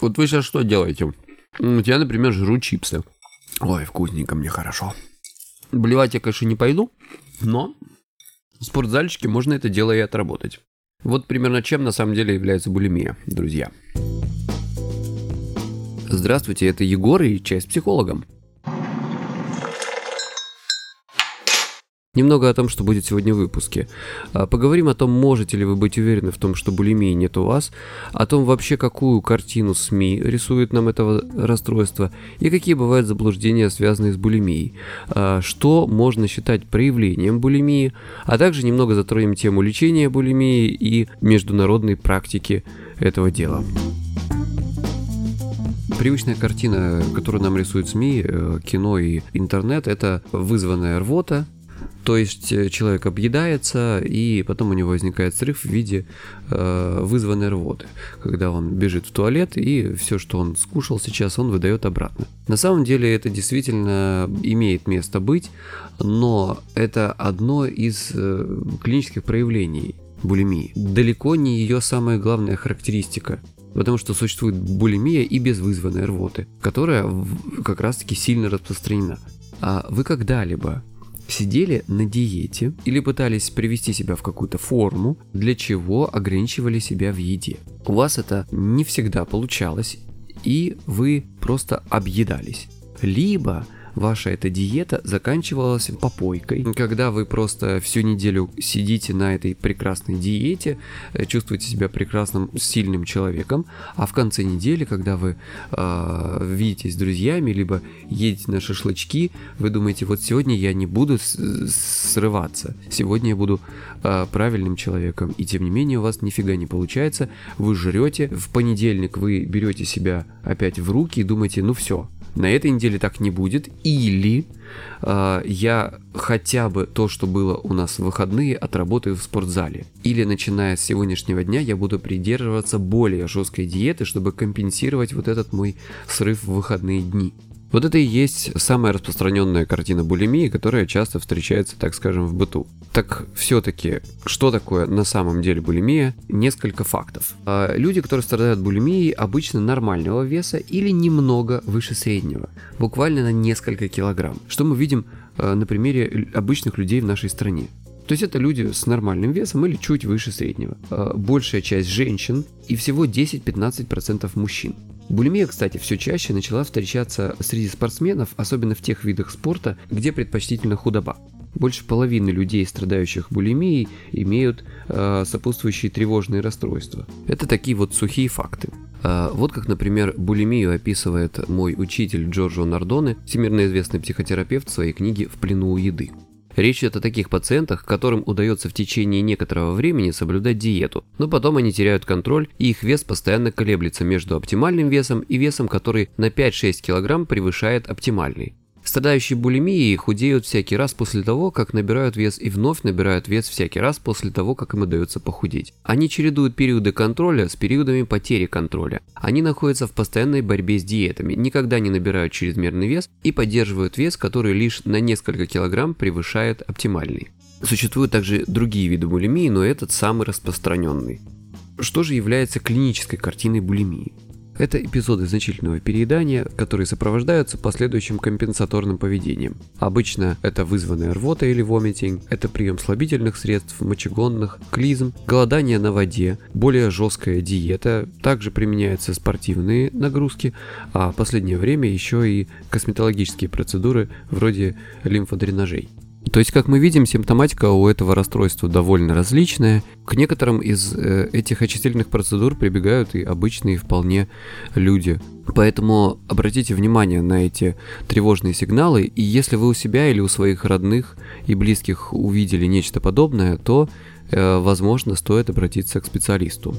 Вот вы сейчас что делаете? Вот я, например, жру чипсы. Ой, вкусненько, мне хорошо. Блевать я, конечно, не пойду, но в спортзальчике можно это дело и отработать. Вот примерно чем на самом деле является булимия, друзья. Здравствуйте, это Егор и с психологом. Немного о том, что будет сегодня в выпуске. А, Поговорим о том, можете ли вы быть уверены в том, что булимии нет у вас, о том вообще, какую картину СМИ рисует нам этого расстройства и какие бывают заблуждения, связанные с булимией, а, что можно считать проявлением булимии, а также немного затронем тему лечения булимии и международной практики этого дела. Привычная картина, которую нам рисуют СМИ, э, кино и интернет, это вызванная рвота, то есть э, человек объедается, и потом у него возникает срыв в виде э, вызванной рвоты, когда он бежит в туалет, и все, что он скушал сейчас, он выдает обратно. На самом деле это действительно имеет место быть, но это одно из э, клинических проявлений булимии. Далеко не ее самая главная характеристика. Потому что существует булимия и без вызванной рвоты, которая как раз-таки сильно распространена. А вы когда-либо сидели на диете или пытались привести себя в какую-то форму, для чего ограничивали себя в еде. У вас это не всегда получалось, и вы просто объедались. Либо ваша эта диета заканчивалась попойкой, когда вы просто всю неделю сидите на этой прекрасной диете, э, чувствуете себя прекрасным, сильным человеком, а в конце недели, когда вы э, видитесь с друзьями, либо едете на шашлычки, вы думаете, вот сегодня я не буду срываться, сегодня я буду э, правильным человеком, и тем не менее у вас нифига не получается, вы жрете, в понедельник вы берете себя опять в руки и думаете, ну все, на этой неделе так не будет, или э, я хотя бы то, что было у нас в выходные, отработаю в спортзале. Или начиная с сегодняшнего дня я буду придерживаться более жесткой диеты, чтобы компенсировать вот этот мой срыв в выходные дни. Вот это и есть самая распространенная картина булимии, которая часто встречается, так скажем, в быту. Так все-таки, что такое на самом деле булимия? Несколько фактов. А, Люди, которые страдают булимией, обычно нормального веса или немного выше среднего, буквально на несколько килограмм. Что мы видим э, на примере обычных людей в нашей стране. То есть это люди с нормальным весом или чуть выше среднего. Э, Большая часть женщин и всего 10-15% мужчин. Булимия, кстати, все чаще начала встречаться среди спортсменов, особенно в тех видах спорта, где предпочтительна худоба. Больше половины людей, страдающих булимией, имеют э, сопутствующие тревожные расстройства. Это такие вот сухие факты. Э, вот как, например, булимию описывает мой учитель Джорджо Нардоне, всемирно известный психотерапевт в своей книге «В плену у еды». Речь идет о таких пациентах, которым удается в течение некоторого времени соблюдать диету, но потом они теряют контроль и их вес постоянно колеблется между оптимальным весом и весом, который на 5-6 кг превышает оптимальный. Страдающие булимией худеют всякий раз после того, как набирают вес и вновь набирают вес всякий раз после того, как им удается похудеть. Они чередуют периоды контроля с периодами потери контроля. Они находятся в постоянной борьбе с диетами, никогда не набирают чрезмерный вес и поддерживают вес, который лишь на несколько килограмм превышает оптимальный. Существуют также другие виды булимии, но этот самый распространенный. Что же является клинической картиной булимии? Это эпизоды значительного переедания, которые сопровождаются последующим компенсаторным поведением. Обычно это вызванная рвота или вомитинг, это прием слабительных средств, мочегонных, клизм, голодание на воде, более жесткая диета, также применяются спортивные нагрузки, а в последнее время еще и косметологические процедуры вроде лимфодренажей. То есть, как мы видим, симптоматика у этого расстройства довольно различная. К некоторым из э, этих очистительных процедур прибегают и обычные вполне люди. Поэтому обратите внимание на эти тревожные сигналы, и если вы у себя или у своих родных и близких увидели нечто подобное, то, э, возможно, стоит обратиться к специалисту.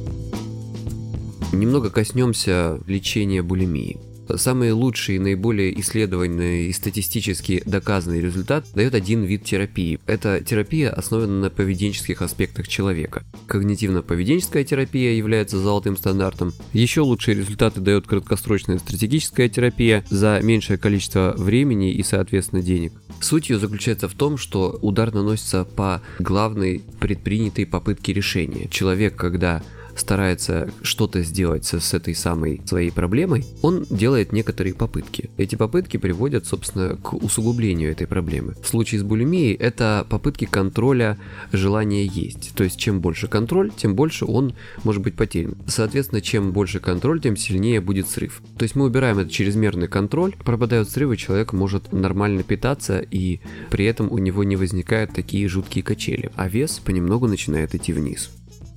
Немного коснемся лечения булимии. Самый лучший, наиболее исследованный и статистически доказанный результат дает один вид терапии. Эта терапия основана на поведенческих аспектах человека. Когнитивно-поведенческая терапия является золотым стандартом. Еще лучшие результаты дает краткосрочная стратегическая терапия за меньшее количество времени и, соответственно, денег. Суть ее заключается в том, что удар наносится по главной предпринятой попытке решения. Человек, когда старается что-то сделать с, с этой самой своей проблемой, он делает некоторые попытки. Эти попытки приводят, собственно, к усугублению этой проблемы. В случае с булимией это попытки контроля желания есть. То есть чем больше контроль, тем больше он может быть потерян. Соответственно, чем больше контроль, тем сильнее будет срыв. То есть мы убираем этот чрезмерный контроль, пропадают срывы, человек может нормально питаться и при этом у него не возникают такие жуткие качели, а вес понемногу начинает идти вниз.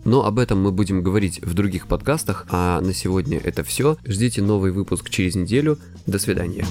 Но об этом мы будем говорить в других подкастах, а на сегодня это все. Ждите новый выпуск через неделю. До свидания.